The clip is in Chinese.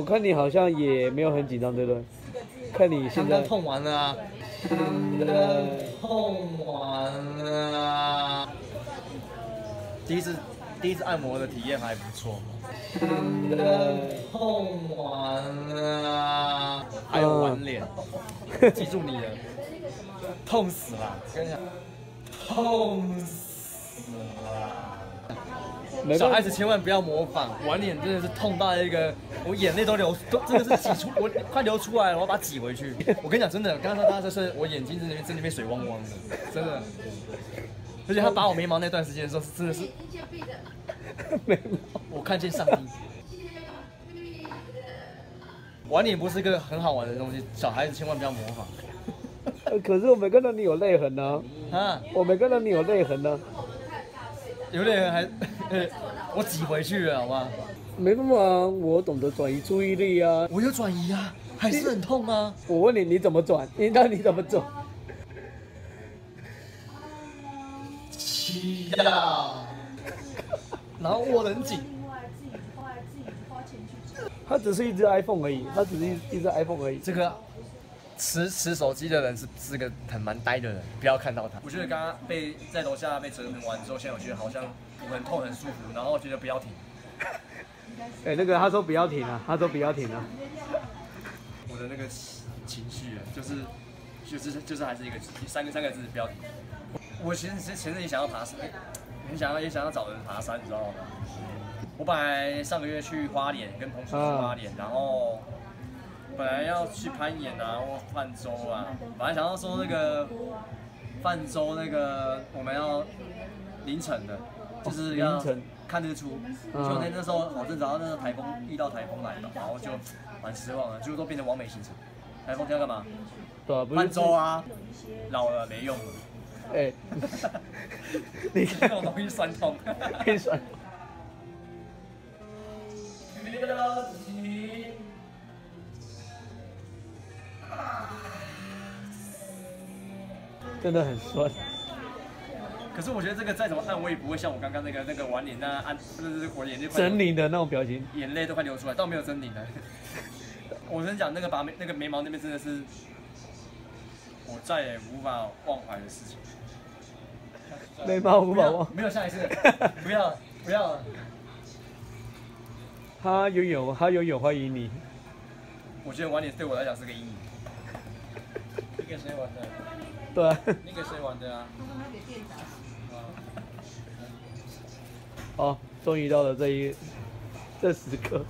我看你好像也没有很紧张，对不对？看你现在痛完了啊，痛完了啊。第一次第一次按摩的体验还不错。痛完了啊，还有玩脸，记住你了，痛死了！跟你讲，痛死了。小孩子千万不要模仿，玩脸真的是痛到一个，我眼泪都流，都真的是挤出，我快流出来了，我要把它挤回去。我跟你讲，真的，刚刚大家就是我眼睛在那边，在那边水汪汪的，真的。而且他拔我眉毛那段时间的时候，真的是，眉毛，我看见上帝。玩脸不是一个很好玩的东西，小孩子千万不要模仿。可是我没看到你有泪痕呢。啊？我没看到你有泪痕呢。有点还，我挤回去了，好吗？没办法，我懂得转移注意力啊。我有转移啊，还是很痛啊。我问你，你怎么转？你那你怎么转？七呀，然后握很紧。它只是一只 iPhone 而已，它只是一一只 iPhone 而已。这个。持持手机的人是是个很蛮呆的人，不要看到他。我觉得刚刚被在楼下被折腾完之后，现在我觉得好像很痛很舒服，然后我觉得不要停。哎、欸，那个他说不要停啊，他说不要停啊。我的那个情绪啊，就是就是就是还是一个三个三个字，不要停。我其实其实也想要爬山，很想要也想要找人爬山，你知道吗？我本来上个月去花莲，跟同事去花莲，然后。本来要去攀岩啊，或泛舟啊，本来想要说那个泛舟那个我们要凌晨的，就是要看日出。就那那时候好正常，那个台风遇到台风来了，然后就蛮失望的，就是说变成完美行程。台风天要干嘛？泛舟啊，老了没用了。哎、欸，你看我容易酸痛，可以酸。真的很酸，可是我觉得这个再怎么按，我也不会像我刚刚那个那个玩脸那按，是不是我眼泪狰狞的那种表情，眼泪都快流出来，倒没有狰狞的。我跟你讲，那个把眉那个眉毛那边真的是，我再也无法忘怀的事情。眉毛无法忘，没有下一次，不要不要。他拥有他拥有欢迎你。我觉得晚脸对我来讲是个阴影。你跟谁玩的？对啊，你给谁玩的啊？好，终于到了这一这时刻。